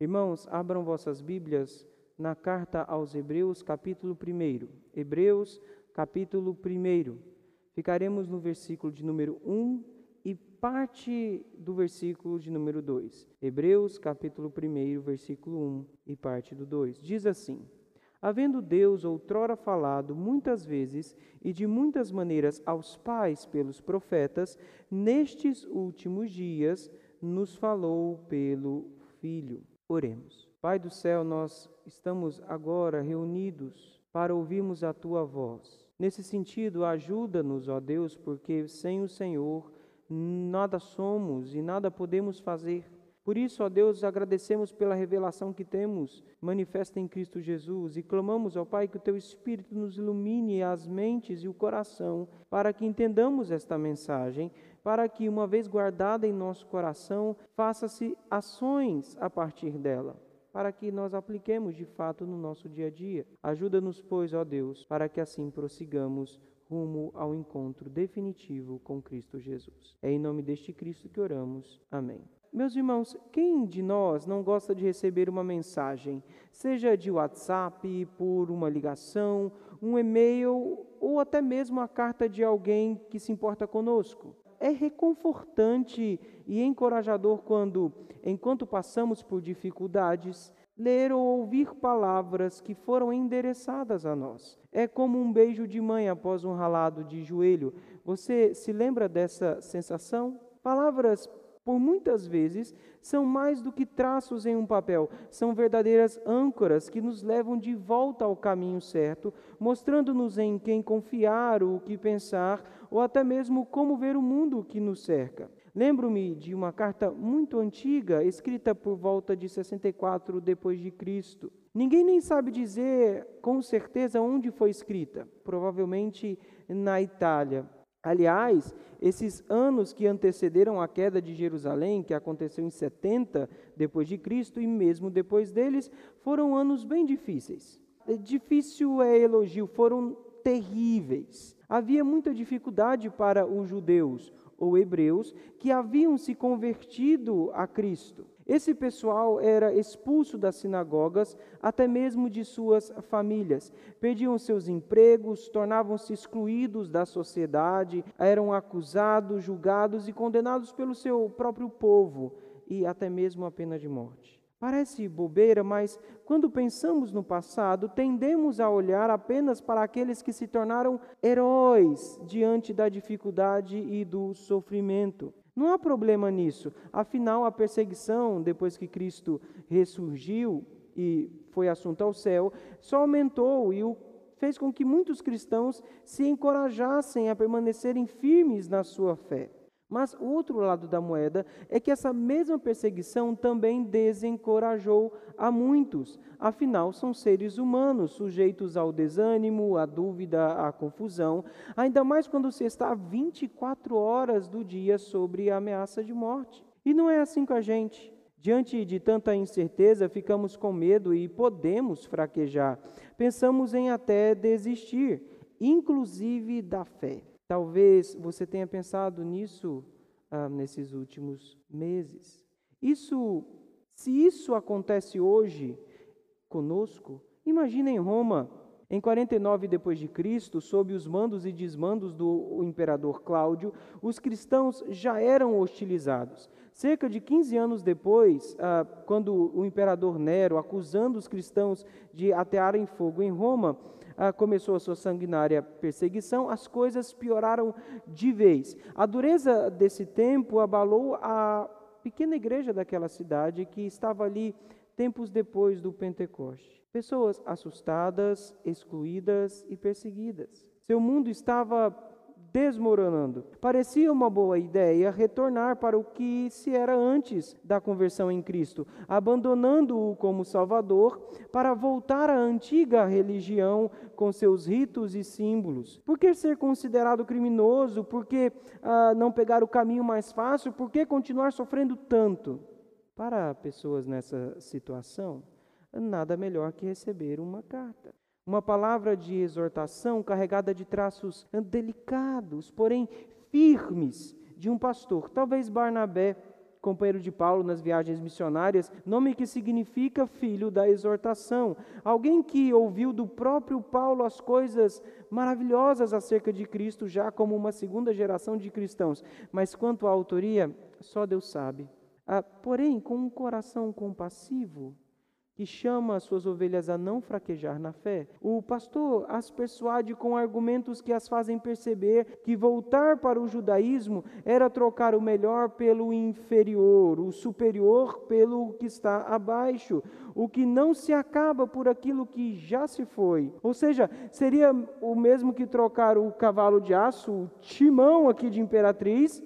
Irmãos, abram vossas Bíblias na carta aos Hebreus, capítulo 1. Hebreus, capítulo 1. Ficaremos no versículo de número 1 e parte do versículo de número 2. Hebreus, capítulo 1, versículo 1 e parte do 2. Diz assim: Havendo Deus outrora falado muitas vezes e de muitas maneiras aos pais pelos profetas, nestes últimos dias nos falou pelo Filho. Oremos. Pai do céu, nós estamos agora reunidos para ouvirmos a tua voz. Nesse sentido, ajuda-nos, ó Deus, porque sem o Senhor nada somos e nada podemos fazer. Por isso, ó Deus, agradecemos pela revelação que temos manifesta em Cristo Jesus e clamamos ao Pai que o teu Espírito nos ilumine as mentes e o coração para que entendamos esta mensagem, para que, uma vez guardada em nosso coração, faça-se ações a partir dela para que nós apliquemos de fato no nosso dia a dia. Ajuda-nos, pois, ó Deus, para que assim prossigamos rumo ao encontro definitivo com Cristo Jesus. É em nome deste Cristo que oramos. Amém. Meus irmãos, quem de nós não gosta de receber uma mensagem, seja de WhatsApp, por uma ligação, um e-mail ou até mesmo a carta de alguém que se importa conosco? É reconfortante e encorajador quando, enquanto passamos por dificuldades, ler ou ouvir palavras que foram endereçadas a nós. É como um beijo de mãe após um ralado de joelho. Você se lembra dessa sensação? Palavras por muitas vezes, são mais do que traços em um papel, são verdadeiras âncoras que nos levam de volta ao caminho certo, mostrando-nos em quem confiar, o que pensar, ou até mesmo como ver o mundo que nos cerca. Lembro-me de uma carta muito antiga, escrita por volta de 64 depois de Cristo. Ninguém nem sabe dizer com certeza onde foi escrita, provavelmente na Itália. Aliás, esses anos que antecederam a queda de Jerusalém, que aconteceu em 70 depois de Cristo e mesmo depois deles, foram anos bem difíceis. É difícil é elogio, foram terríveis. Havia muita dificuldade para os judeus ou hebreus que haviam se convertido a Cristo. Esse pessoal era expulso das sinagogas, até mesmo de suas famílias. Perdiam seus empregos, tornavam-se excluídos da sociedade, eram acusados, julgados e condenados pelo seu próprio povo e até mesmo a pena de morte. Parece bobeira, mas quando pensamos no passado, tendemos a olhar apenas para aqueles que se tornaram heróis diante da dificuldade e do sofrimento. Não há problema nisso. Afinal, a perseguição, depois que Cristo ressurgiu e foi assunto ao céu, só aumentou e o fez com que muitos cristãos se encorajassem a permanecerem firmes na sua fé. Mas o outro lado da moeda é que essa mesma perseguição também desencorajou a muitos. Afinal, são seres humanos, sujeitos ao desânimo, à dúvida, à confusão, ainda mais quando se está 24 horas do dia sobre a ameaça de morte. E não é assim com a gente. Diante de tanta incerteza, ficamos com medo e podemos fraquejar. Pensamos em até desistir, inclusive da fé. Talvez você tenha pensado nisso ah, nesses últimos meses. Isso, se isso acontece hoje conosco, imagine em Roma, em 49 depois de Cristo, sob os mandos e desmandos do imperador Cláudio, os cristãos já eram hostilizados. Cerca de 15 anos depois, ah, quando o imperador Nero, acusando os cristãos de atearem fogo em Roma, ah, começou a sua sanguinária perseguição, as coisas pioraram de vez. A dureza desse tempo abalou a pequena igreja daquela cidade que estava ali tempos depois do Pentecoste. Pessoas assustadas, excluídas e perseguidas. Seu mundo estava desmoronando. Parecia uma boa ideia retornar para o que se era antes da conversão em Cristo, abandonando-o como Salvador para voltar à antiga religião com seus ritos e símbolos. Por que ser considerado criminoso? Por que ah, não pegar o caminho mais fácil? Por que continuar sofrendo tanto? Para pessoas nessa situação, nada melhor que receber uma carta. Uma palavra de exortação carregada de traços delicados, porém firmes, de um pastor, talvez Barnabé, companheiro de Paulo nas viagens missionárias, nome que significa filho da exortação. Alguém que ouviu do próprio Paulo as coisas maravilhosas acerca de Cristo, já como uma segunda geração de cristãos. Mas quanto à autoria, só Deus sabe. Ah, porém, com um coração compassivo, que chama as suas ovelhas a não fraquejar na fé. O pastor as persuade com argumentos que as fazem perceber que voltar para o judaísmo era trocar o melhor pelo inferior, o superior pelo que está abaixo, o que não se acaba por aquilo que já se foi. Ou seja, seria o mesmo que trocar o cavalo de aço, o timão aqui de imperatriz,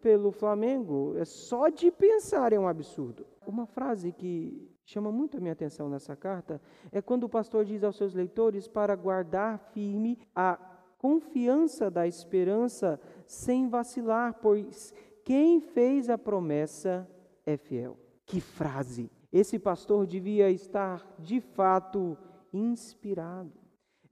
pelo Flamengo. É só de pensar é um absurdo. Uma frase que chama muito a minha atenção nessa carta é quando o pastor diz aos seus leitores para guardar firme a confiança da esperança sem vacilar, pois quem fez a promessa é fiel. Que frase! Esse pastor devia estar de fato inspirado.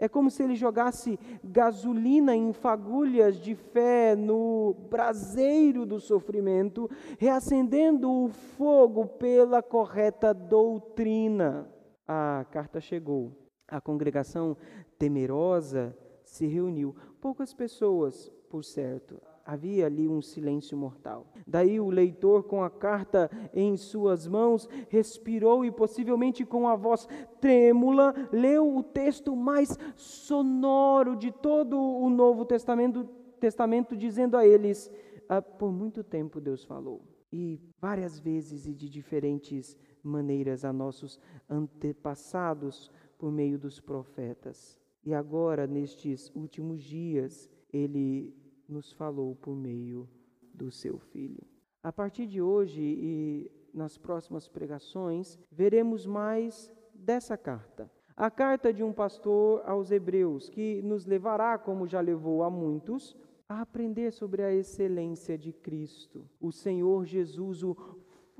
É como se ele jogasse gasolina em fagulhas de fé no braseiro do sofrimento, reacendendo o fogo pela correta doutrina. A carta chegou. A congregação temerosa se reuniu. Poucas pessoas, por certo, Havia ali um silêncio mortal. Daí o leitor, com a carta em suas mãos, respirou e, possivelmente com a voz trêmula, leu o texto mais sonoro de todo o Novo Testamento, Testamento dizendo a eles: ah, Por muito tempo Deus falou, e várias vezes e de diferentes maneiras a nossos antepassados por meio dos profetas. E agora, nestes últimos dias, ele nos falou por meio do seu Filho. A partir de hoje e nas próximas pregações, veremos mais dessa carta. A carta de um pastor aos Hebreus, que nos levará, como já levou a muitos, a aprender sobre a excelência de Cristo, o Senhor Jesus, o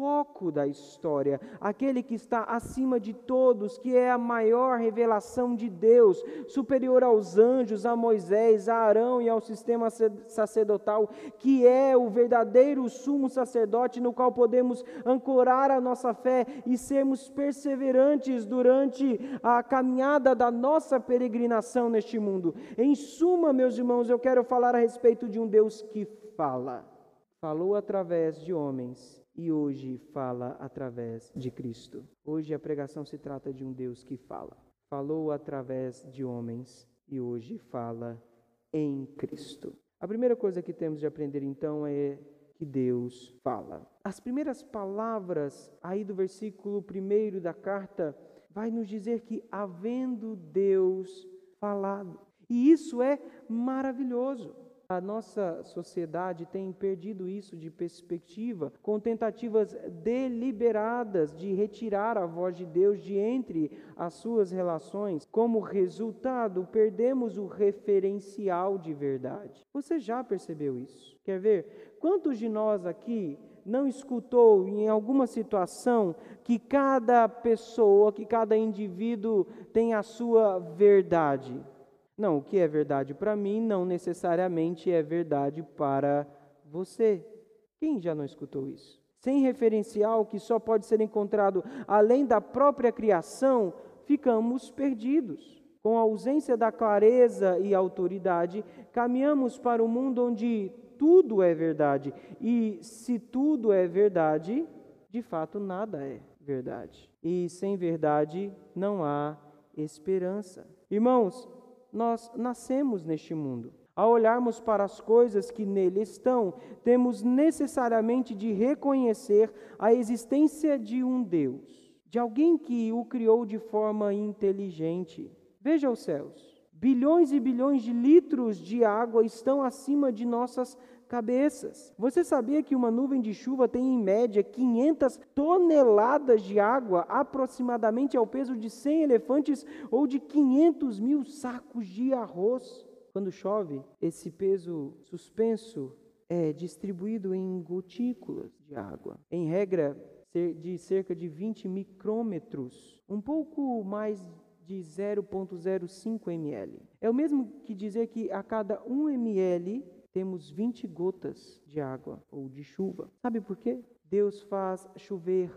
foco da história, aquele que está acima de todos, que é a maior revelação de Deus, superior aos anjos, a Moisés, a Arão e ao sistema sacerdotal, que é o verdadeiro sumo sacerdote no qual podemos ancorar a nossa fé e sermos perseverantes durante a caminhada da nossa peregrinação neste mundo. Em suma, meus irmãos, eu quero falar a respeito de um Deus que fala. Falou através de homens e hoje fala através de Cristo. Hoje a pregação se trata de um Deus que fala. Falou através de homens e hoje fala em Cristo. A primeira coisa que temos de aprender então é que Deus fala. As primeiras palavras aí do versículo 1 da carta vai nos dizer que havendo Deus falado. E isso é maravilhoso. A nossa sociedade tem perdido isso de perspectiva, com tentativas deliberadas de retirar a voz de Deus de entre as suas relações. Como resultado, perdemos o referencial de verdade. Você já percebeu isso? Quer ver? Quantos de nós aqui não escutou em alguma situação que cada pessoa, que cada indivíduo tem a sua verdade? Não, o que é verdade para mim não necessariamente é verdade para você. Quem já não escutou isso? Sem referencial que só pode ser encontrado além da própria criação, ficamos perdidos. Com a ausência da clareza e autoridade, caminhamos para um mundo onde tudo é verdade. E se tudo é verdade, de fato nada é verdade. E sem verdade não há esperança. Irmãos, nós nascemos neste mundo. Ao olharmos para as coisas que nele estão, temos necessariamente de reconhecer a existência de um Deus, de alguém que o criou de forma inteligente. Veja os céus. Bilhões e bilhões de litros de água estão acima de nossas cabeças. Você sabia que uma nuvem de chuva tem em média 500 toneladas de água, aproximadamente ao peso de 100 elefantes ou de 500 mil sacos de arroz? Quando chove, esse peso suspenso é distribuído em gotículas de água. Em regra, de cerca de 20 micrômetros, um pouco mais de 0,05 ml. É o mesmo que dizer que a cada 1 ml temos 20 gotas de água ou de chuva. Sabe por quê? Deus faz chover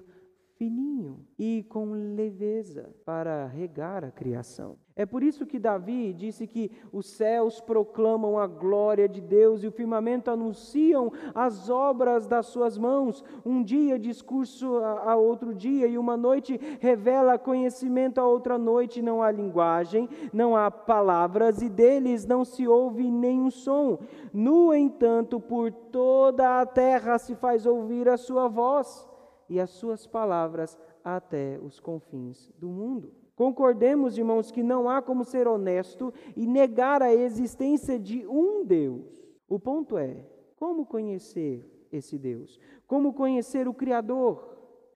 fininho e com leveza para regar a criação. É por isso que Davi disse que os céus proclamam a glória de Deus e o firmamento anunciam as obras das suas mãos. Um dia discurso a outro dia e uma noite revela conhecimento a outra noite. Não há linguagem, não há palavras e deles não se ouve nenhum som. No entanto, por toda a terra se faz ouvir a sua voz e as suas palavras até os confins do mundo. Concordemos, irmãos, que não há como ser honesto e negar a existência de um Deus. O ponto é: como conhecer esse Deus? Como conhecer o Criador?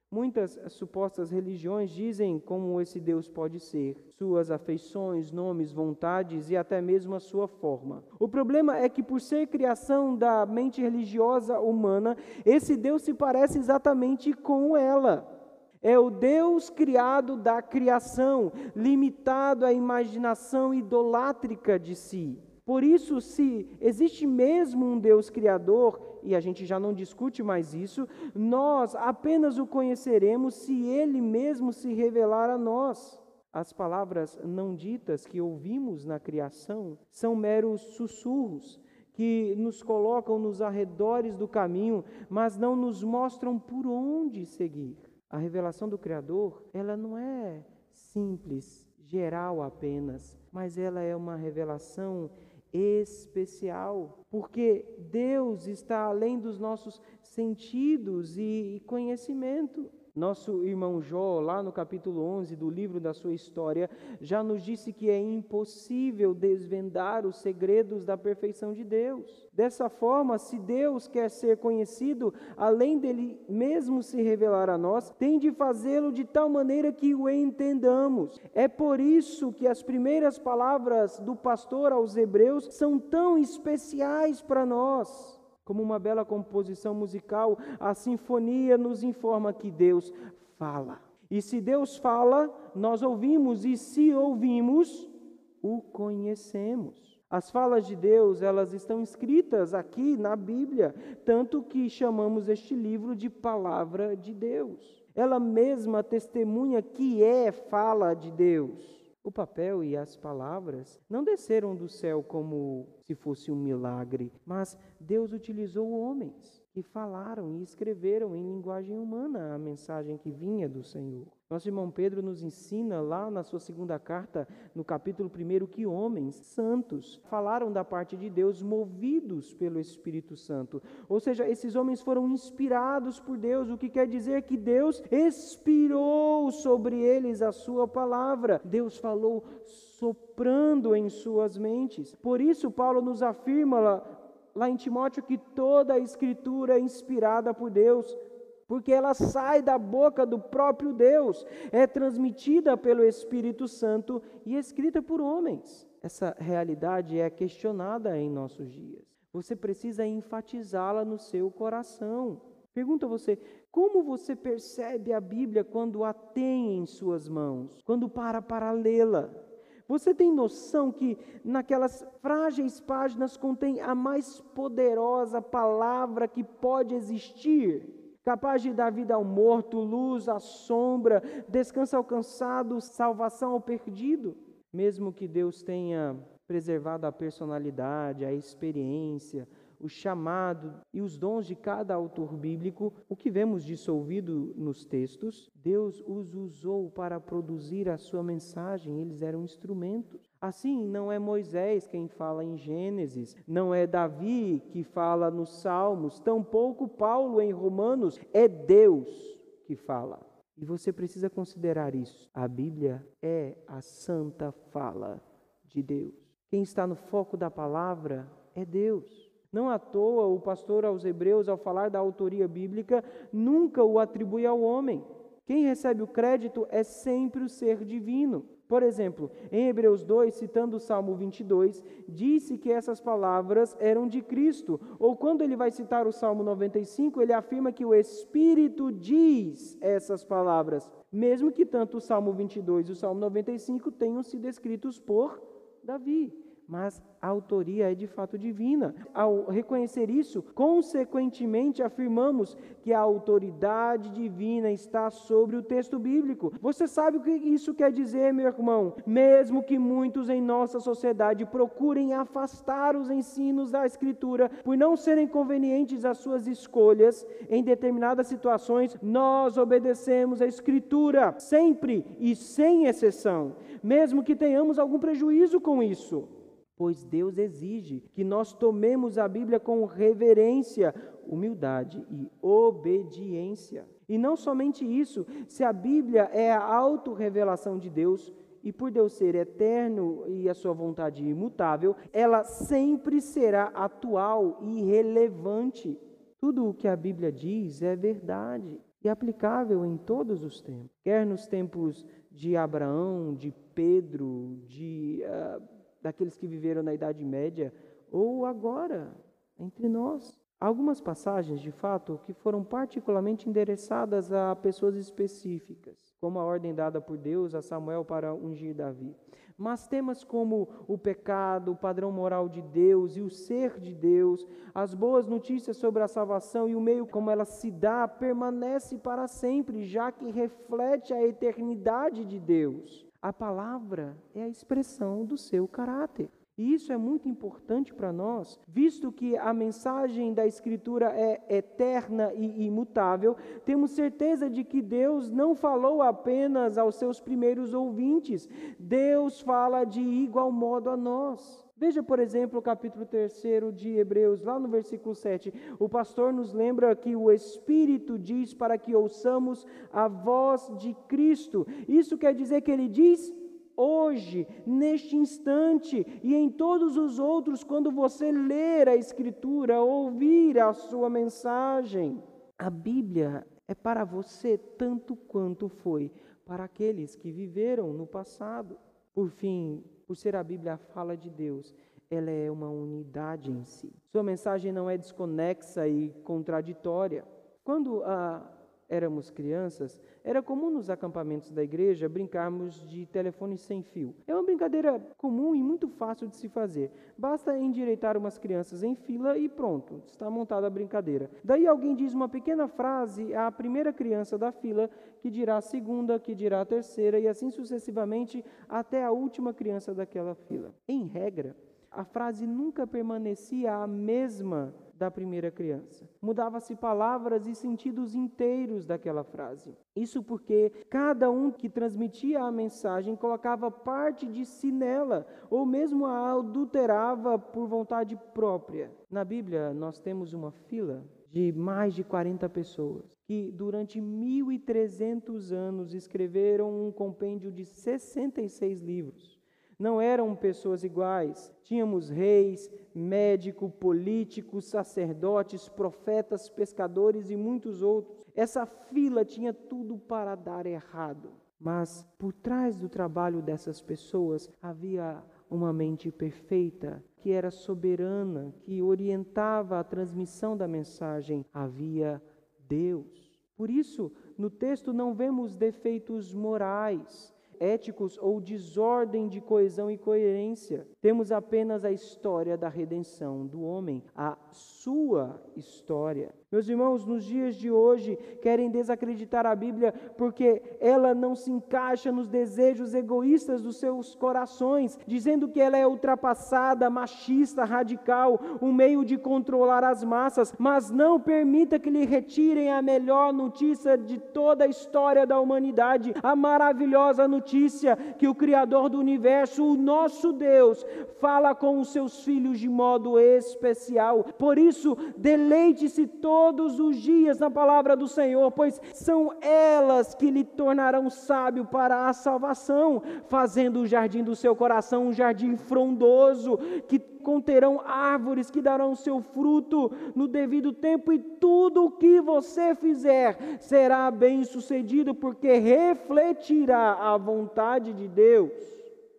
Muitas supostas religiões dizem como esse Deus pode ser, suas afeições, nomes, vontades e até mesmo a sua forma. O problema é que, por ser criação da mente religiosa humana, esse Deus se parece exatamente com ela. É o Deus criado da criação, limitado à imaginação idolátrica de si. Por isso, se existe mesmo um Deus criador, e a gente já não discute mais isso, nós apenas o conheceremos se ele mesmo se revelar a nós. As palavras não ditas que ouvimos na criação são meros sussurros que nos colocam nos arredores do caminho, mas não nos mostram por onde seguir. A revelação do Criador, ela não é simples, geral apenas, mas ela é uma revelação especial, porque Deus está além dos nossos sentidos e conhecimento. Nosso irmão Jó, lá no capítulo 11 do livro da sua história, já nos disse que é impossível desvendar os segredos da perfeição de Deus. Dessa forma, se Deus quer ser conhecido, além dele mesmo se revelar a nós, tem de fazê-lo de tal maneira que o entendamos. É por isso que as primeiras palavras do pastor aos Hebreus são tão especiais para nós. Como uma bela composição musical, a sinfonia nos informa que Deus fala. E se Deus fala, nós ouvimos, e se ouvimos, o conhecemos. As falas de Deus, elas estão escritas aqui na Bíblia, tanto que chamamos este livro de palavra de Deus. Ela mesma testemunha que é fala de Deus. O papel e as palavras não desceram do céu como se fosse um milagre, mas Deus utilizou homens que falaram e escreveram em linguagem humana a mensagem que vinha do Senhor. Nosso irmão Pedro nos ensina lá na sua segunda carta, no capítulo 1, que homens santos falaram da parte de Deus, movidos pelo Espírito Santo. Ou seja, esses homens foram inspirados por Deus, o que quer dizer que Deus expirou sobre eles a sua palavra. Deus falou soprando em suas mentes. Por isso, Paulo nos afirma lá, em Timóteo que toda a Escritura é inspirada por Deus porque ela sai da boca do próprio Deus, é transmitida pelo Espírito Santo e escrita por homens. Essa realidade é questionada em nossos dias. Você precisa enfatizá-la no seu coração. Pergunta a você: como você percebe a Bíblia quando a tem em suas mãos, quando para para lê-la? Você tem noção que naquelas frágeis páginas contém a mais poderosa palavra que pode existir? capaz de dar vida ao morto, luz à sombra, descanso ao cansado, salvação ao perdido. Mesmo que Deus tenha preservado a personalidade, a experiência, o chamado e os dons de cada autor bíblico, o que vemos dissolvido nos textos, Deus os usou para produzir a sua mensagem, eles eram instrumentos. Assim, não é Moisés quem fala em Gênesis, não é Davi que fala nos Salmos, tampouco Paulo em Romanos, é Deus que fala. E você precisa considerar isso. A Bíblia é a santa fala de Deus. Quem está no foco da palavra é Deus. Não à toa, o pastor aos Hebreus, ao falar da autoria bíblica, nunca o atribui ao homem. Quem recebe o crédito é sempre o ser divino. Por exemplo, em Hebreus 2, citando o Salmo 22, disse que essas palavras eram de Cristo. Ou quando ele vai citar o Salmo 95, ele afirma que o Espírito diz essas palavras, mesmo que tanto o Salmo 22 e o Salmo 95 tenham sido escritos por Davi. Mas a autoria é de fato divina. Ao reconhecer isso, consequentemente afirmamos que a autoridade divina está sobre o texto bíblico. Você sabe o que isso quer dizer, meu irmão? Mesmo que muitos em nossa sociedade procurem afastar os ensinos da Escritura por não serem convenientes às suas escolhas em determinadas situações, nós obedecemos a Escritura sempre e sem exceção, mesmo que tenhamos algum prejuízo com isso pois Deus exige que nós tomemos a Bíblia com reverência, humildade e obediência. E não somente isso, se a Bíblia é a autorrevelação de Deus, e por Deus ser eterno e a sua vontade imutável, ela sempre será atual e relevante. Tudo o que a Bíblia diz é verdade e aplicável em todos os tempos, quer nos tempos de Abraão, de Pedro, de uh, daqueles que viveram na Idade Média ou agora, entre nós. Algumas passagens, de fato, que foram particularmente endereçadas a pessoas específicas, como a ordem dada por Deus a Samuel para ungir Davi. Mas temas como o pecado, o padrão moral de Deus e o ser de Deus, as boas notícias sobre a salvação e o meio como ela se dá, permanece para sempre, já que reflete a eternidade de Deus. A palavra é a expressão do seu caráter. E isso é muito importante para nós, visto que a mensagem da Escritura é eterna e imutável, temos certeza de que Deus não falou apenas aos seus primeiros ouvintes, Deus fala de igual modo a nós. Veja, por exemplo, o capítulo 3 de Hebreus, lá no versículo 7. O pastor nos lembra que o Espírito diz para que ouçamos a voz de Cristo. Isso quer dizer que ele diz hoje, neste instante e em todos os outros, quando você ler a Escritura, ouvir a sua mensagem. A Bíblia é para você tanto quanto foi para aqueles que viveram no passado. Por fim, por ser a Bíblia a fala de Deus, ela é uma unidade em si. Sua mensagem não é desconexa e contraditória. Quando a éramos crianças, era comum nos acampamentos da igreja brincarmos de telefone sem fio. É uma brincadeira comum e muito fácil de se fazer. Basta endireitar umas crianças em fila e pronto, está montada a brincadeira. Daí alguém diz uma pequena frase à primeira criança da fila, que dirá a segunda, que dirá a terceira e assim sucessivamente até a última criança daquela fila. Em regra, a frase nunca permanecia a mesma da primeira criança. Mudava-se palavras e sentidos inteiros daquela frase. Isso porque cada um que transmitia a mensagem colocava parte de si nela, ou mesmo a adulterava por vontade própria. Na Bíblia, nós temos uma fila de mais de 40 pessoas que durante 1300 anos escreveram um compêndio de 66 livros não eram pessoas iguais. Tínhamos reis, médico, políticos, sacerdotes, profetas, pescadores e muitos outros. Essa fila tinha tudo para dar errado. Mas por trás do trabalho dessas pessoas havia uma mente perfeita, que era soberana, que orientava a transmissão da mensagem. Havia Deus. Por isso, no texto não vemos defeitos morais, éticos ou desordem de coesão e coerência. Temos apenas a história da redenção do homem, a sua história. Meus irmãos, nos dias de hoje, querem desacreditar a Bíblia porque ela não se encaixa nos desejos egoístas dos seus corações, dizendo que ela é ultrapassada, machista, radical, um meio de controlar as massas, mas não permita que lhe retirem a melhor notícia de toda a história da humanidade, a maravilhosa notícia que o Criador do universo, o nosso Deus, fala com os seus filhos de modo especial. Por isso, deleite-se todo todos os dias na palavra do Senhor, pois são elas que lhe tornarão sábio para a salvação, fazendo o jardim do seu coração um jardim frondoso, que conterão árvores que darão seu fruto no devido tempo, e tudo o que você fizer será bem sucedido, porque refletirá a vontade de Deus.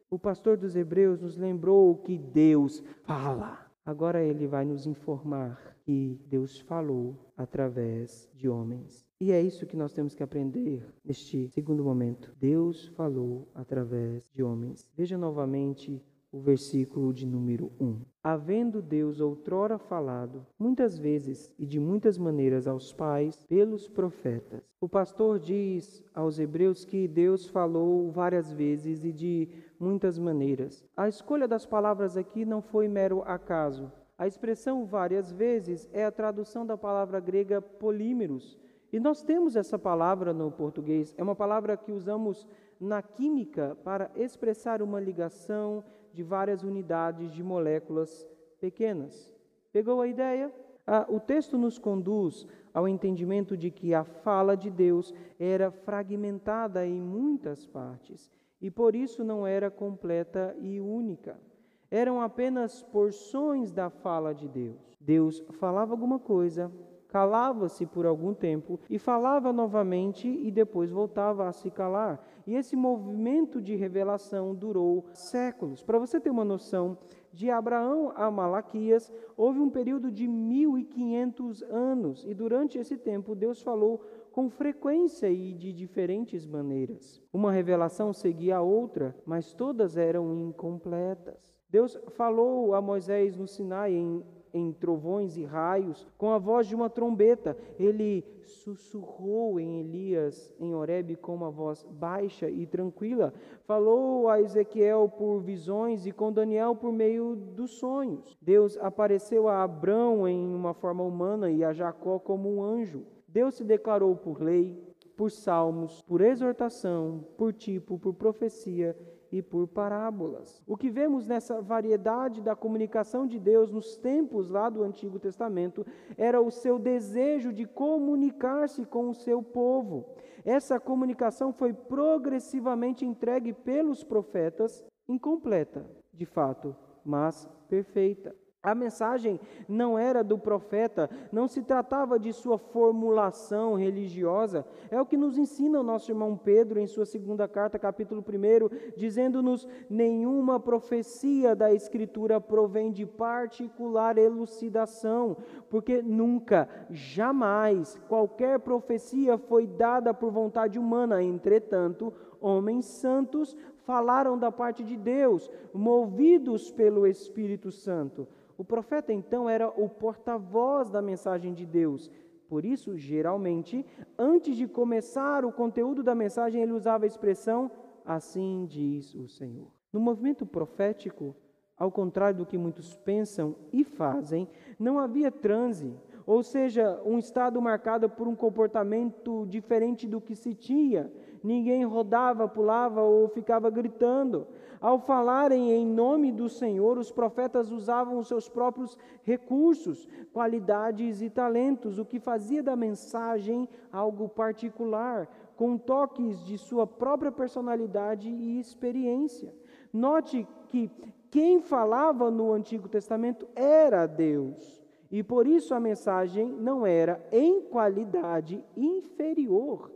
O pastor dos Hebreus nos lembrou que Deus fala. Agora ele vai nos informar que Deus falou através de homens. E é isso que nós temos que aprender neste segundo momento. Deus falou através de homens. Veja novamente o versículo de número 1. Havendo Deus outrora falado, muitas vezes e de muitas maneiras aos pais, pelos profetas. O pastor diz aos hebreus que Deus falou várias vezes e de muitas maneiras. A escolha das palavras aqui não foi mero acaso. A expressão várias vezes é a tradução da palavra grega polímeros. E nós temos essa palavra no português, é uma palavra que usamos na química para expressar uma ligação de várias unidades de moléculas pequenas. Pegou a ideia? Ah, o texto nos conduz ao entendimento de que a fala de Deus era fragmentada em muitas partes e por isso não era completa e única. Eram apenas porções da fala de Deus. Deus falava alguma coisa, calava-se por algum tempo e falava novamente e depois voltava a se calar. E esse movimento de revelação durou séculos. Para você ter uma noção, de Abraão a Malaquias houve um período de 1500 anos, e durante esse tempo Deus falou com frequência e de diferentes maneiras. Uma revelação seguia a outra, mas todas eram incompletas. Deus falou a Moisés no Sinai em em trovões e raios, com a voz de uma trombeta. Ele sussurrou em Elias, em Horebe, com uma voz baixa e tranquila. Falou a Ezequiel por visões e com Daniel por meio dos sonhos. Deus apareceu a Abrão em uma forma humana e a Jacó como um anjo. Deus se declarou por lei, por salmos, por exortação, por tipo, por profecia e por parábolas. O que vemos nessa variedade da comunicação de Deus nos tempos lá do Antigo Testamento era o seu desejo de comunicar-se com o seu povo. Essa comunicação foi progressivamente entregue pelos profetas, incompleta, de fato, mas perfeita. A mensagem não era do profeta, não se tratava de sua formulação religiosa. É o que nos ensina o nosso irmão Pedro em sua segunda carta, capítulo 1, dizendo-nos: nenhuma profecia da Escritura provém de particular elucidação, porque nunca, jamais, qualquer profecia foi dada por vontade humana. Entretanto, homens santos falaram da parte de Deus, movidos pelo Espírito Santo. O profeta então era o porta-voz da mensagem de Deus. Por isso, geralmente, antes de começar o conteúdo da mensagem, ele usava a expressão assim diz o Senhor. No movimento profético, ao contrário do que muitos pensam e fazem, não havia transe, ou seja, um estado marcado por um comportamento diferente do que se tinha. Ninguém rodava, pulava ou ficava gritando. Ao falarem em nome do Senhor, os profetas usavam os seus próprios recursos, qualidades e talentos, o que fazia da mensagem algo particular, com toques de sua própria personalidade e experiência. Note que quem falava no Antigo Testamento era Deus. E por isso a mensagem não era em qualidade inferior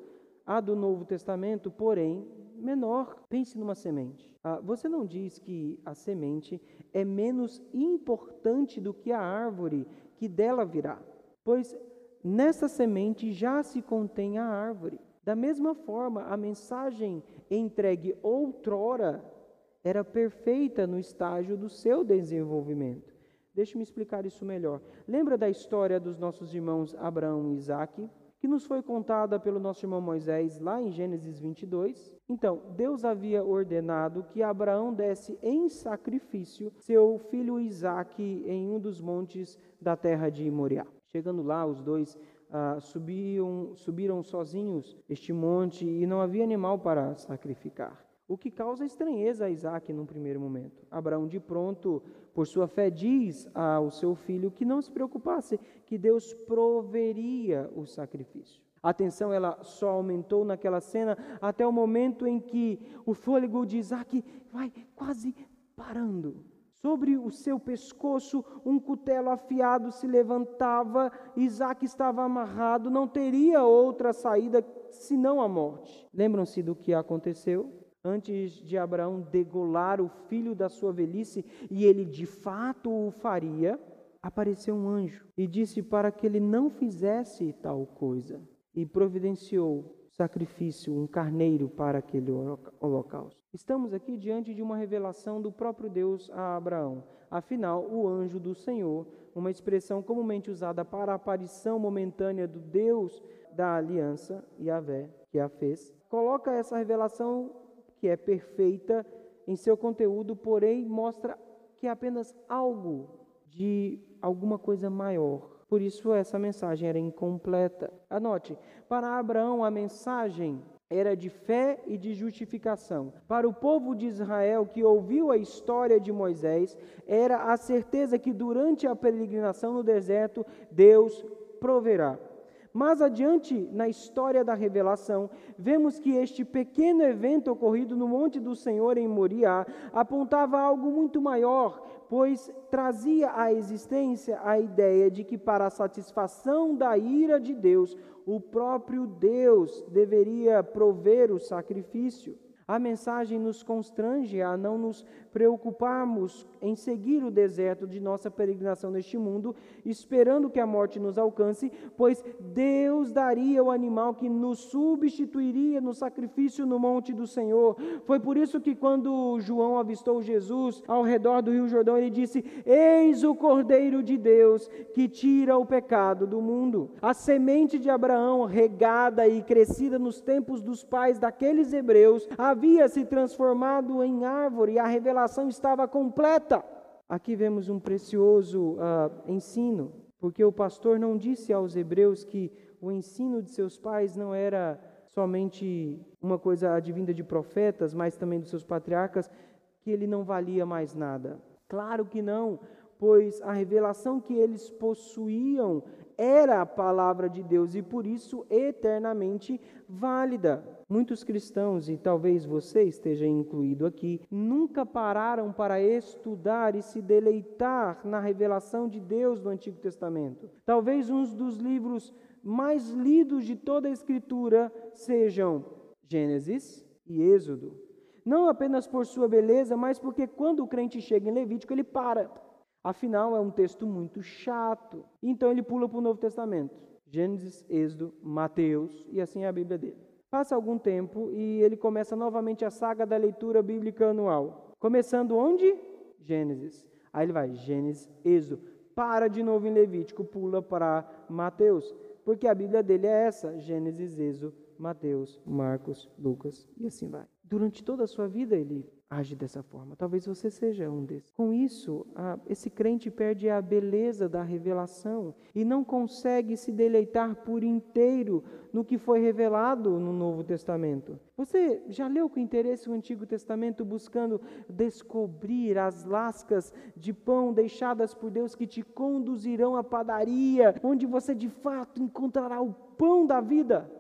à do Novo Testamento, porém menor. Pense numa semente. Ah, você não diz que a semente é menos importante do que a árvore que dela virá, pois nessa semente já se contém a árvore. Da mesma forma, a mensagem entregue outrora era perfeita no estágio do seu desenvolvimento. Deixe-me explicar isso melhor. Lembra da história dos nossos irmãos Abraão e Isaac? Que nos foi contada pelo nosso irmão Moisés lá em Gênesis 22. Então, Deus havia ordenado que Abraão desse em sacrifício seu filho Isaque em um dos montes da terra de Moriá. Chegando lá, os dois ah, subiam, subiram sozinhos este monte e não havia animal para sacrificar o que causa estranheza a Isaac num primeiro momento. Abraão, de pronto, por sua fé, diz ao seu filho que não se preocupasse, que Deus proveria o sacrifício. A tensão ela só aumentou naquela cena até o momento em que o fôlego de Isaac vai quase parando. Sobre o seu pescoço, um cutelo afiado se levantava, Isaac estava amarrado, não teria outra saída senão a morte. Lembram-se do que aconteceu? Antes de Abraão degolar o filho da sua velhice, e ele de fato o faria, apareceu um anjo e disse para que ele não fizesse tal coisa, e providenciou sacrifício, um carneiro para aquele holocausto. Estamos aqui diante de uma revelação do próprio Deus a Abraão. Afinal, o anjo do Senhor, uma expressão comumente usada para a aparição momentânea do Deus da aliança, Yahvé, que a fez, coloca essa revelação que é perfeita em seu conteúdo, porém mostra que é apenas algo de alguma coisa maior. Por isso essa mensagem era incompleta. Anote, para Abraão a mensagem era de fé e de justificação. Para o povo de Israel que ouviu a história de Moisés, era a certeza que durante a peregrinação no deserto Deus proverá. Mais adiante na história da revelação, vemos que este pequeno evento ocorrido no Monte do Senhor em Moriá apontava algo muito maior, pois trazia à existência a ideia de que, para a satisfação da ira de Deus, o próprio Deus deveria prover o sacrifício. A mensagem nos constrange a não nos preocuparmos em seguir o deserto de nossa peregrinação neste mundo, esperando que a morte nos alcance, pois Deus daria o animal que nos substituiria no sacrifício no monte do Senhor. Foi por isso que quando João avistou Jesus ao redor do Rio Jordão, ele disse: Eis o Cordeiro de Deus que tira o pecado do mundo. A semente de Abraão, regada e crescida nos tempos dos pais daqueles hebreus, havia se transformado em árvore, e a revelação estava completa. Aqui vemos um precioso uh, ensino, porque o pastor não disse aos hebreus que o ensino de seus pais não era somente uma coisa advinda de profetas, mas também dos seus patriarcas, que ele não valia mais nada. Claro que não, pois a revelação que eles possuíam era a palavra de Deus e por isso eternamente válida. Muitos cristãos, e talvez você esteja incluído aqui, nunca pararam para estudar e se deleitar na revelação de Deus do Antigo Testamento. Talvez um dos livros mais lidos de toda a Escritura sejam Gênesis e Êxodo. Não apenas por sua beleza, mas porque quando o crente chega em Levítico, ele para. Afinal, é um texto muito chato. Então ele pula para o Novo Testamento. Gênesis, Êxodo, Mateus, e assim é a Bíblia dele. Passa algum tempo e ele começa novamente a saga da leitura bíblica anual. Começando onde? Gênesis. Aí ele vai, Gênesis, Êxodo. Para de novo em Levítico, pula para Mateus. Porque a Bíblia dele é essa: Gênesis, Êxodo, Mateus, Marcos, Lucas e assim vai. Durante toda a sua vida ele age dessa forma. Talvez você seja um desses. Com isso, a, esse crente perde a beleza da revelação e não consegue se deleitar por inteiro no que foi revelado no Novo Testamento. Você já leu com interesse o Antigo Testamento buscando descobrir as lascas de pão deixadas por Deus que te conduzirão à padaria, onde você de fato encontrará o pão da vida?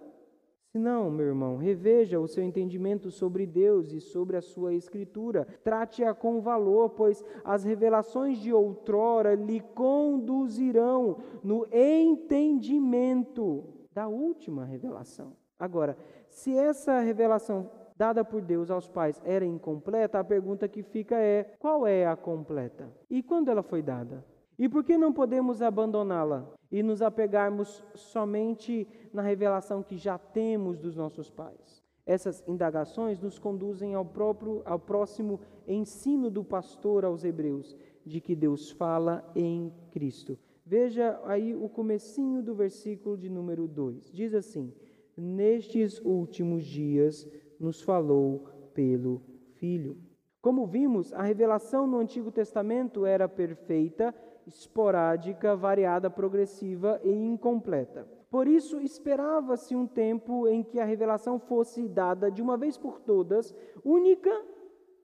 Se não, meu irmão, reveja o seu entendimento sobre Deus e sobre a sua Escritura. Trate-a com valor, pois as revelações de outrora lhe conduzirão no entendimento da última revelação. Agora, se essa revelação dada por Deus aos pais era incompleta, a pergunta que fica é: qual é a completa? E quando ela foi dada? E por que não podemos abandoná-la e nos apegarmos somente na revelação que já temos dos nossos pais? Essas indagações nos conduzem ao próprio ao próximo ensino do pastor aos hebreus, de que Deus fala em Cristo. Veja aí o comecinho do versículo de número 2. Diz assim: Nestes últimos dias nos falou pelo Filho. Como vimos, a revelação no Antigo Testamento era perfeita esporádica, variada, progressiva e incompleta. Por isso, esperava-se um tempo em que a revelação fosse dada de uma vez por todas, única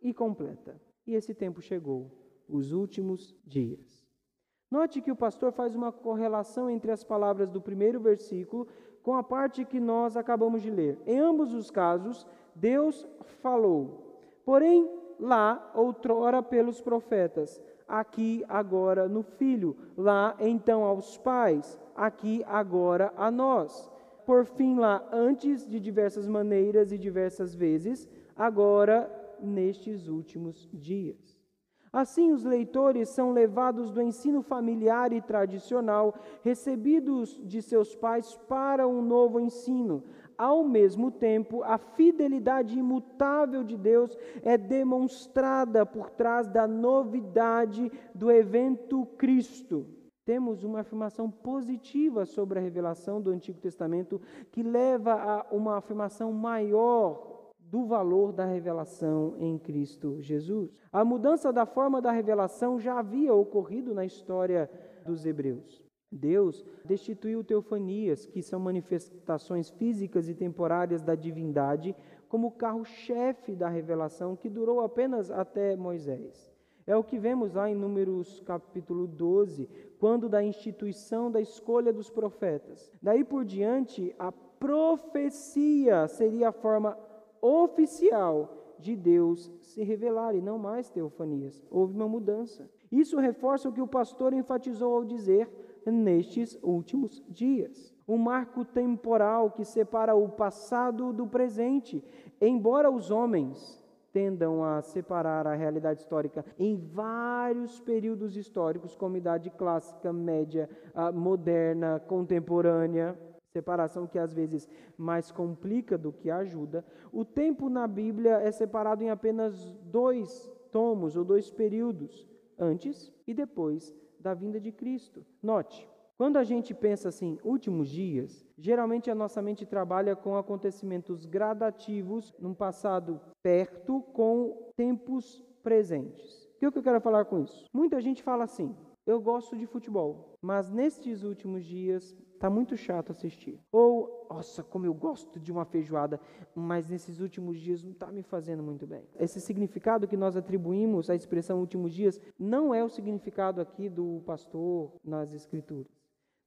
e completa. E esse tempo chegou, os últimos dias. Note que o pastor faz uma correlação entre as palavras do primeiro versículo com a parte que nós acabamos de ler. Em ambos os casos, Deus falou. Porém, lá, outrora pelos profetas, aqui agora no Filho, lá então aos pais, aqui agora a nós. Por fim, lá antes de diversas maneiras e diversas vezes, agora nestes últimos dias. Assim, os leitores são levados do ensino familiar e tradicional, recebidos de seus pais, para um novo ensino. Ao mesmo tempo, a fidelidade imutável de Deus é demonstrada por trás da novidade do evento Cristo. Temos uma afirmação positiva sobre a revelação do Antigo Testamento que leva a uma afirmação maior do valor da revelação em Cristo Jesus. A mudança da forma da revelação já havia ocorrido na história dos hebreus. Deus destituiu teofanias, que são manifestações físicas e temporárias da divindade, como carro-chefe da revelação que durou apenas até Moisés. É o que vemos lá em Números capítulo 12, quando da instituição da escolha dos profetas. Daí por diante, a profecia seria a forma oficial de Deus se revelar e não mais teofanias. Houve uma mudança. Isso reforça o que o pastor enfatizou ao dizer nestes últimos dias. Um marco temporal que separa o passado do presente. Embora os homens tendam a separar a realidade histórica em vários períodos históricos, como idade clássica, média, moderna, contemporânea, separação que às vezes mais complica do que ajuda. O tempo na Bíblia é separado em apenas dois tomos ou dois períodos, antes e depois da vinda de Cristo. Note, quando a gente pensa assim, últimos dias, geralmente a nossa mente trabalha com acontecimentos gradativos num passado perto com tempos presentes. O que eu quero falar com isso? Muita gente fala assim: eu gosto de futebol, mas nestes últimos dias Está muito chato assistir. Ou, nossa, como eu gosto de uma feijoada, mas nesses últimos dias não está me fazendo muito bem. Esse significado que nós atribuímos à expressão últimos dias não é o significado aqui do pastor nas Escrituras.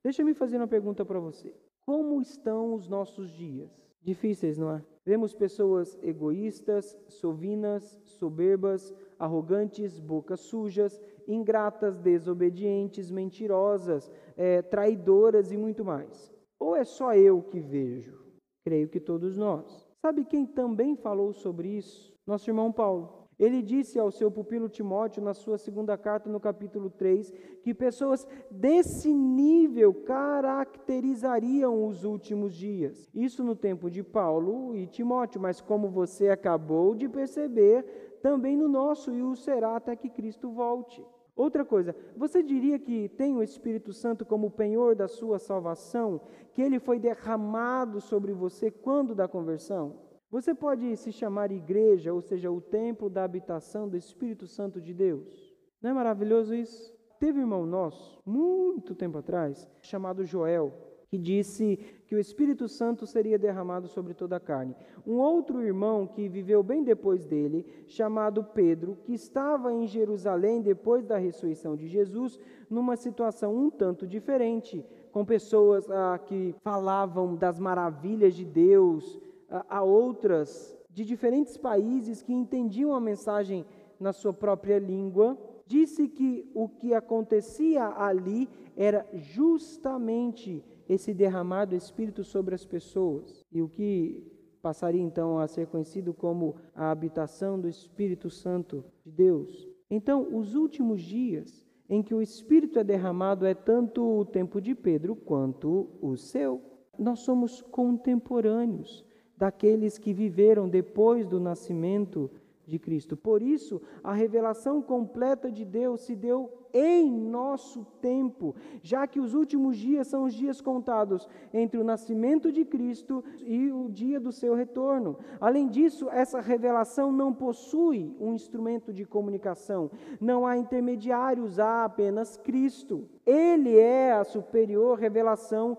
Deixa me fazer uma pergunta para você. Como estão os nossos dias? Difíceis, não é? Vemos pessoas egoístas, sovinas, soberbas, arrogantes, bocas sujas, ingratas, desobedientes, mentirosas, é, traidoras e muito mais. Ou é só eu que vejo? Creio que todos nós. Sabe quem também falou sobre isso? Nosso irmão Paulo. Ele disse ao seu pupilo Timóteo, na sua segunda carta, no capítulo 3, que pessoas desse nível caracterizariam os últimos dias. Isso no tempo de Paulo e Timóteo, mas como você acabou de perceber, também no nosso e o será até que Cristo volte. Outra coisa, você diria que tem o Espírito Santo como penhor da sua salvação, que ele foi derramado sobre você quando da conversão? Você pode se chamar igreja, ou seja, o templo da habitação do Espírito Santo de Deus. Não é maravilhoso isso? Teve um irmão nosso, muito tempo atrás, chamado Joel, que disse que o Espírito Santo seria derramado sobre toda a carne. Um outro irmão que viveu bem depois dele, chamado Pedro, que estava em Jerusalém depois da ressurreição de Jesus, numa situação um tanto diferente, com pessoas ah, que falavam das maravilhas de Deus, a outras de diferentes países que entendiam a mensagem na sua própria língua, disse que o que acontecia ali era justamente esse derramar do Espírito sobre as pessoas. E o que passaria então a ser conhecido como a habitação do Espírito Santo de Deus. Então, os últimos dias em que o Espírito é derramado é tanto o tempo de Pedro quanto o seu. Nós somos contemporâneos daqueles que viveram depois do nascimento de Cristo. Por isso, a revelação completa de Deus se deu em nosso tempo, já que os últimos dias são os dias contados entre o nascimento de Cristo e o dia do seu retorno. Além disso, essa revelação não possui um instrumento de comunicação, não há intermediários, há apenas Cristo. Ele é a superior revelação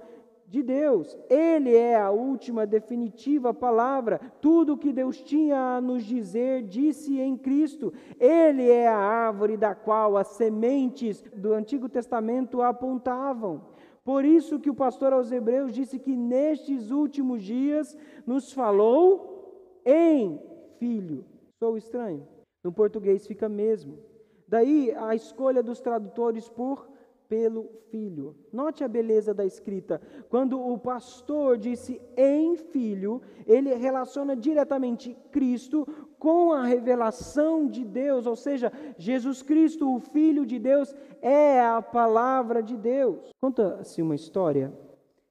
de Deus. Ele é a última definitiva palavra. Tudo o que Deus tinha a nos dizer, disse em Cristo. Ele é a árvore da qual as sementes do Antigo Testamento apontavam. Por isso que o pastor aos Hebreus disse que nestes últimos dias nos falou em filho. Sou estranho. No português fica mesmo. Daí a escolha dos tradutores por pelo Filho. Note a beleza da escrita. Quando o pastor disse em Filho, ele relaciona diretamente Cristo com a revelação de Deus, ou seja, Jesus Cristo, o Filho de Deus, é a palavra de Deus. Conta-se uma história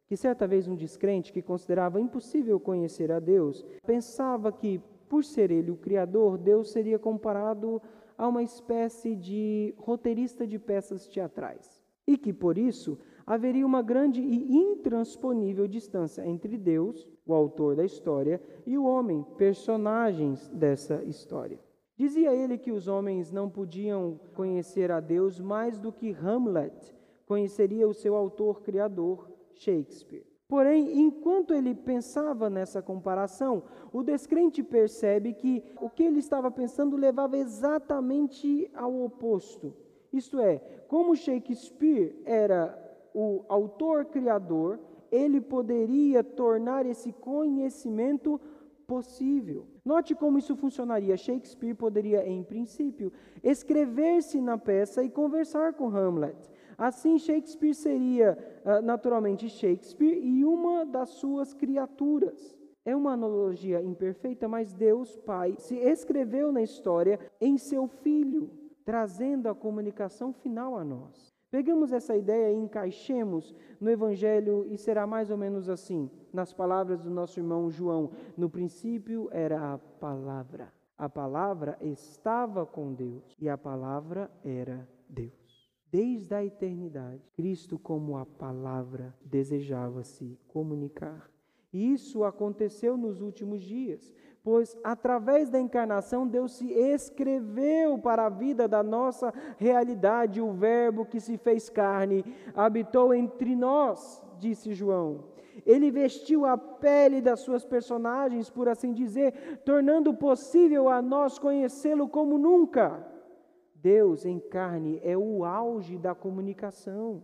que certa vez um descrente que considerava impossível conhecer a Deus, pensava que, por ser ele o Criador, Deus seria comparado a uma espécie de roteirista de peças teatrais e que, por isso, haveria uma grande e intransponível distância entre Deus, o autor da história, e o homem, personagens dessa história. Dizia ele que os homens não podiam conhecer a Deus mais do que Hamlet conheceria o seu autor criador, Shakespeare. Porém, enquanto ele pensava nessa comparação, o descrente percebe que o que ele estava pensando levava exatamente ao oposto. Isto é, como Shakespeare era o autor criador, ele poderia tornar esse conhecimento possível. Note como isso funcionaria. Shakespeare poderia, em princípio, escrever-se na peça e conversar com Hamlet. Assim, Shakespeare seria ah, naturalmente Shakespeare e uma das suas criaturas. É uma analogia imperfeita, mas Deus, Pai, se escreveu na história em seu Filho trazendo a comunicação final a nós. Pegamos essa ideia e encaixemos no Evangelho e será mais ou menos assim, nas palavras do nosso irmão João: no princípio era a palavra. A palavra estava com Deus e a palavra era Deus. Desde a eternidade, Cristo, como a palavra, desejava se comunicar. E isso aconteceu nos últimos dias pois através da encarnação Deus se escreveu para a vida da nossa realidade, o Verbo que se fez carne, habitou entre nós, disse João. Ele vestiu a pele das suas personagens, por assim dizer, tornando possível a nós conhecê-lo como nunca. Deus em carne é o auge da comunicação.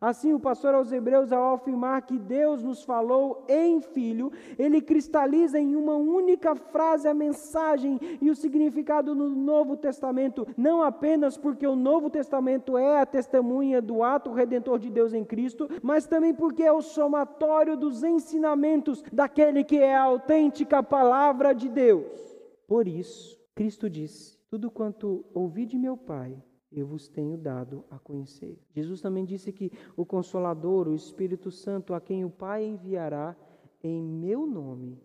Assim, o pastor aos Hebreus, ao afirmar que Deus nos falou em Filho, ele cristaliza em uma única frase a mensagem e o significado no Novo Testamento, não apenas porque o Novo Testamento é a testemunha do ato redentor de Deus em Cristo, mas também porque é o somatório dos ensinamentos daquele que é a autêntica palavra de Deus. Por isso, Cristo disse: Tudo quanto ouvi de meu Pai, eu vos tenho dado a conhecer. Jesus também disse que o Consolador, o Espírito Santo, a quem o Pai enviará em meu nome,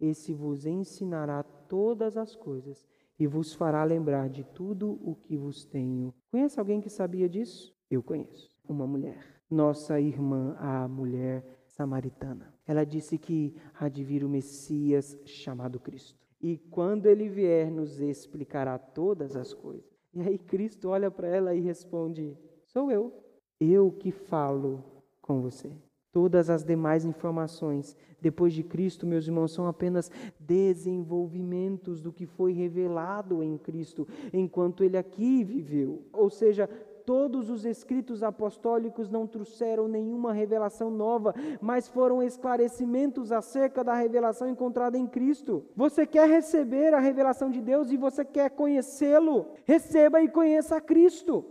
esse vos ensinará todas as coisas e vos fará lembrar de tudo o que vos tenho. Conhece alguém que sabia disso? Eu conheço. Uma mulher. Nossa irmã, a mulher samaritana. Ela disse que há de vir o Messias chamado Cristo. E quando ele vier, nos explicará todas as coisas. E aí Cristo olha para ela e responde: Sou eu, eu que falo com você. Todas as demais informações, depois de Cristo, meus irmãos, são apenas desenvolvimentos do que foi revelado em Cristo, enquanto ele aqui viveu. Ou seja, todos os escritos apostólicos não trouxeram nenhuma revelação nova, mas foram esclarecimentos acerca da revelação encontrada em Cristo. Você quer receber a revelação de Deus e você quer conhecê-lo? Receba e conheça Cristo.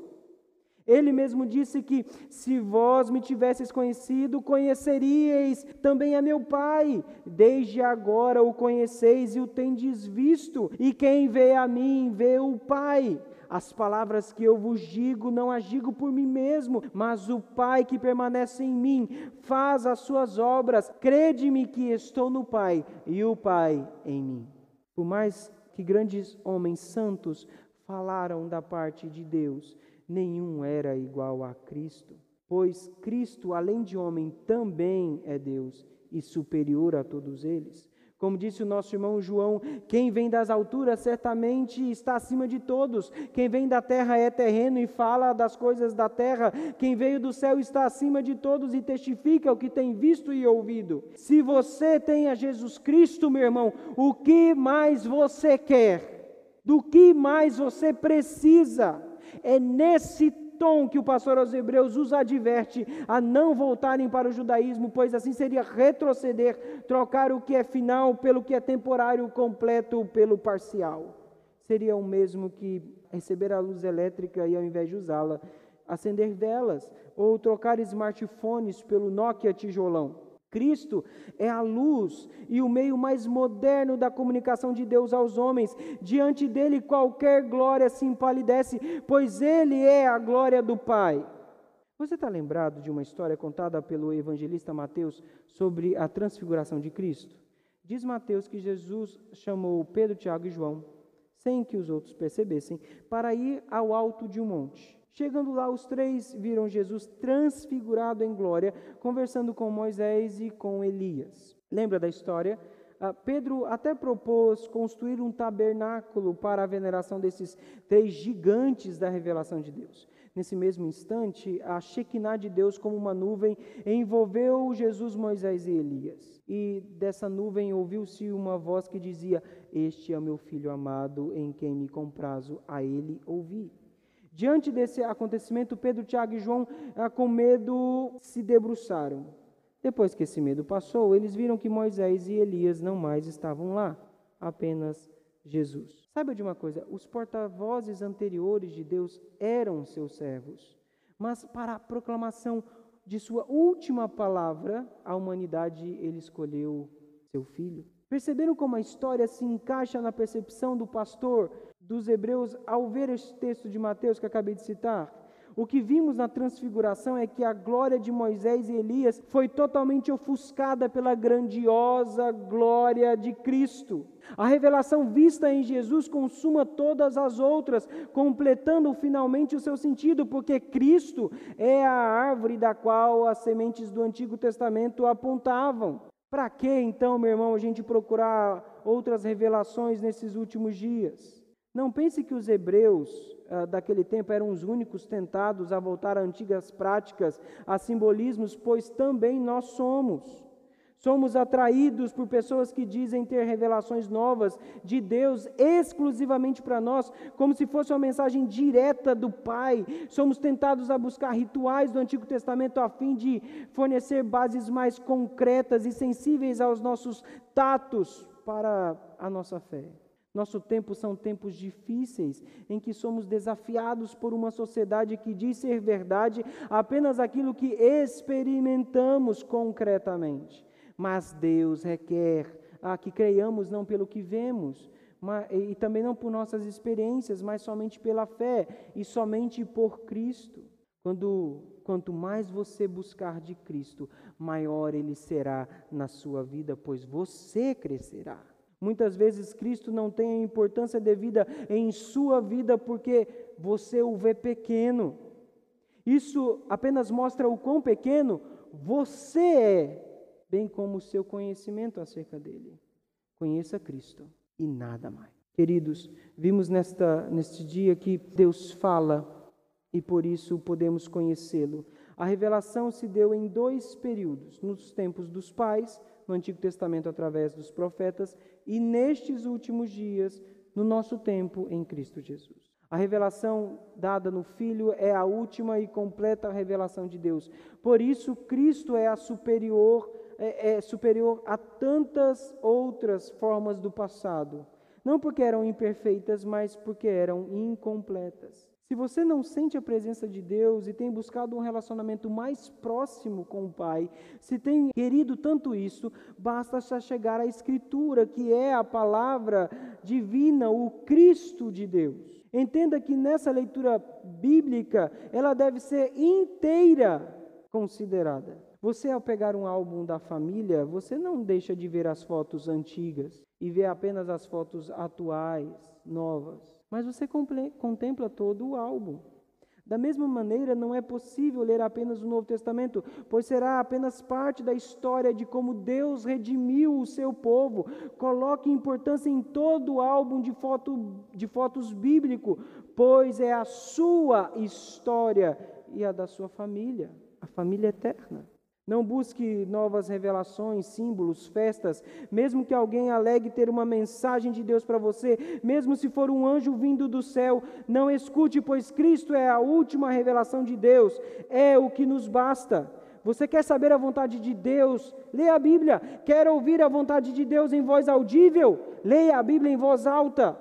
Ele mesmo disse que se vós me tivesseis conhecido, conheceríeis também a meu Pai. Desde agora o conheceis e o tendes visto, e quem vê a mim vê o Pai. As palavras que eu vos digo, não as digo por mim mesmo, mas o Pai que permanece em mim faz as suas obras. Crede-me que estou no Pai e o Pai em mim. Por mais que grandes homens santos falaram da parte de Deus, nenhum era igual a Cristo, pois Cristo, além de homem, também é Deus e superior a todos eles. Como disse o nosso irmão João, quem vem das alturas certamente está acima de todos. Quem vem da terra é terreno e fala das coisas da terra. Quem veio do céu está acima de todos e testifica o que tem visto e ouvido. Se você tem a Jesus Cristo, meu irmão, o que mais você quer? Do que mais você precisa? É nesse tom que o pastor aos Hebreus os adverte a não voltarem para o judaísmo, pois assim seria retroceder, trocar o que é final pelo que é temporário, completo pelo parcial. Seria o mesmo que receber a luz elétrica e ao invés de usá-la, acender velas ou trocar smartphones pelo Nokia tijolão. Cristo é a luz e o meio mais moderno da comunicação de Deus aos homens. Diante dele, qualquer glória se empalidece, pois ele é a glória do Pai. Você está lembrado de uma história contada pelo evangelista Mateus sobre a transfiguração de Cristo? Diz Mateus que Jesus chamou Pedro, Tiago e João, sem que os outros percebessem, para ir ao alto de um monte. Chegando lá, os três viram Jesus transfigurado em glória, conversando com Moisés e com Elias. Lembra da história? Ah, Pedro até propôs construir um tabernáculo para a veneração desses três gigantes da revelação de Deus. Nesse mesmo instante, a Shekinah de Deus, como uma nuvem, envolveu Jesus, Moisés e Elias. E dessa nuvem ouviu-se uma voz que dizia: Este é meu filho amado, em quem me comprazo, a ele ouvi. Diante desse acontecimento, Pedro, Tiago e João, ah, com medo, se debruçaram. Depois que esse medo passou, eles viram que Moisés e Elias não mais estavam lá, apenas Jesus. Saiba de uma coisa: os porta-vozes anteriores de Deus eram seus servos, mas para a proclamação de sua última palavra, a humanidade ele escolheu seu filho. Perceberam como a história se encaixa na percepção do pastor dos hebreus ao ver este texto de Mateus que acabei de citar? O que vimos na transfiguração é que a glória de Moisés e Elias foi totalmente ofuscada pela grandiosa glória de Cristo. A revelação vista em Jesus consuma todas as outras, completando finalmente o seu sentido, porque Cristo é a árvore da qual as sementes do Antigo Testamento apontavam. Para que então, meu irmão, a gente procurar outras revelações nesses últimos dias? Não pense que os hebreus ah, daquele tempo eram os únicos tentados a voltar a antigas práticas, a simbolismos, pois também nós somos. Somos atraídos por pessoas que dizem ter revelações novas de Deus exclusivamente para nós, como se fosse uma mensagem direta do Pai. Somos tentados a buscar rituais do Antigo Testamento a fim de fornecer bases mais concretas e sensíveis aos nossos tatos para a nossa fé. Nosso tempo são tempos difíceis, em que somos desafiados por uma sociedade que diz ser verdade apenas aquilo que experimentamos concretamente. Mas Deus requer a que creiamos não pelo que vemos, mas, e também não por nossas experiências, mas somente pela fé e somente por Cristo. Quando, quanto mais você buscar de Cristo, maior ele será na sua vida, pois você crescerá. Muitas vezes Cristo não tem a importância devida em sua vida porque você o vê pequeno. Isso apenas mostra o quão pequeno você é, bem como o seu conhecimento acerca dele. Conheça Cristo e nada mais. Queridos, vimos nesta, neste dia que Deus fala e por isso podemos conhecê-lo. A revelação se deu em dois períodos: nos tempos dos pais, no Antigo Testamento através dos profetas, e nestes últimos dias, no nosso tempo em Cristo Jesus. A revelação dada no Filho é a última e completa revelação de Deus. Por isso, Cristo é superior, é, é superior a tantas outras formas do passado. Não porque eram imperfeitas, mas porque eram incompletas. Se você não sente a presença de Deus e tem buscado um relacionamento mais próximo com o Pai, se tem querido tanto isso, basta chegar à Escritura, que é a palavra divina, o Cristo de Deus. Entenda que nessa leitura bíblica, ela deve ser inteira considerada. Você, ao pegar um álbum da família, você não deixa de ver as fotos antigas e vê apenas as fotos atuais, novas mas você contempla todo o álbum. Da mesma maneira, não é possível ler apenas o Novo Testamento, pois será apenas parte da história de como Deus redimiu o seu povo. Coloque importância em todo o álbum de, foto, de fotos bíblico, pois é a sua história e a da sua família, a família eterna. Não busque novas revelações, símbolos, festas, mesmo que alguém alegue ter uma mensagem de Deus para você, mesmo se for um anjo vindo do céu, não escute, pois Cristo é a última revelação de Deus, é o que nos basta. Você quer saber a vontade de Deus? Leia a Bíblia. Quer ouvir a vontade de Deus em voz audível? Leia a Bíblia em voz alta.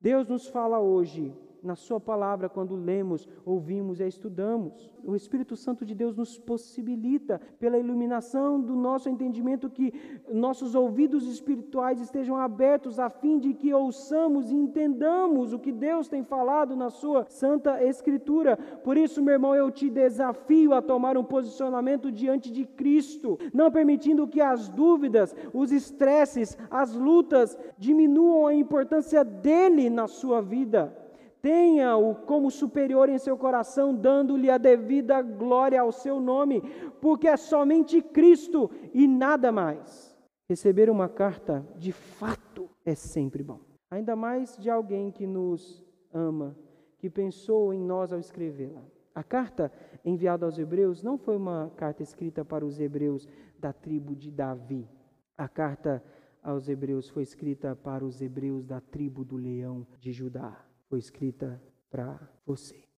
Deus nos fala hoje na Sua palavra quando lemos, ouvimos e estudamos. O Espírito Santo de Deus nos possibilita, pela iluminação do nosso entendimento, que nossos ouvidos espirituais estejam abertos a fim de que ouçamos e entendamos o que Deus tem falado na Sua Santa Escritura. Por isso, meu irmão, eu te desafio a tomar um posicionamento diante de Cristo, não permitindo que as dúvidas, os estresses, as lutas diminuam a importância dele na sua vida. Tenha-o como superior em seu coração, dando-lhe a devida glória ao seu nome, porque é somente Cristo e nada mais. Receber uma carta, de fato, é sempre bom. Ainda mais de alguém que nos ama, que pensou em nós ao escrevê-la. A carta enviada aos Hebreus não foi uma carta escrita para os Hebreus da tribo de Davi. A carta aos Hebreus foi escrita para os Hebreus da tribo do leão de Judá. Foi escrita para você.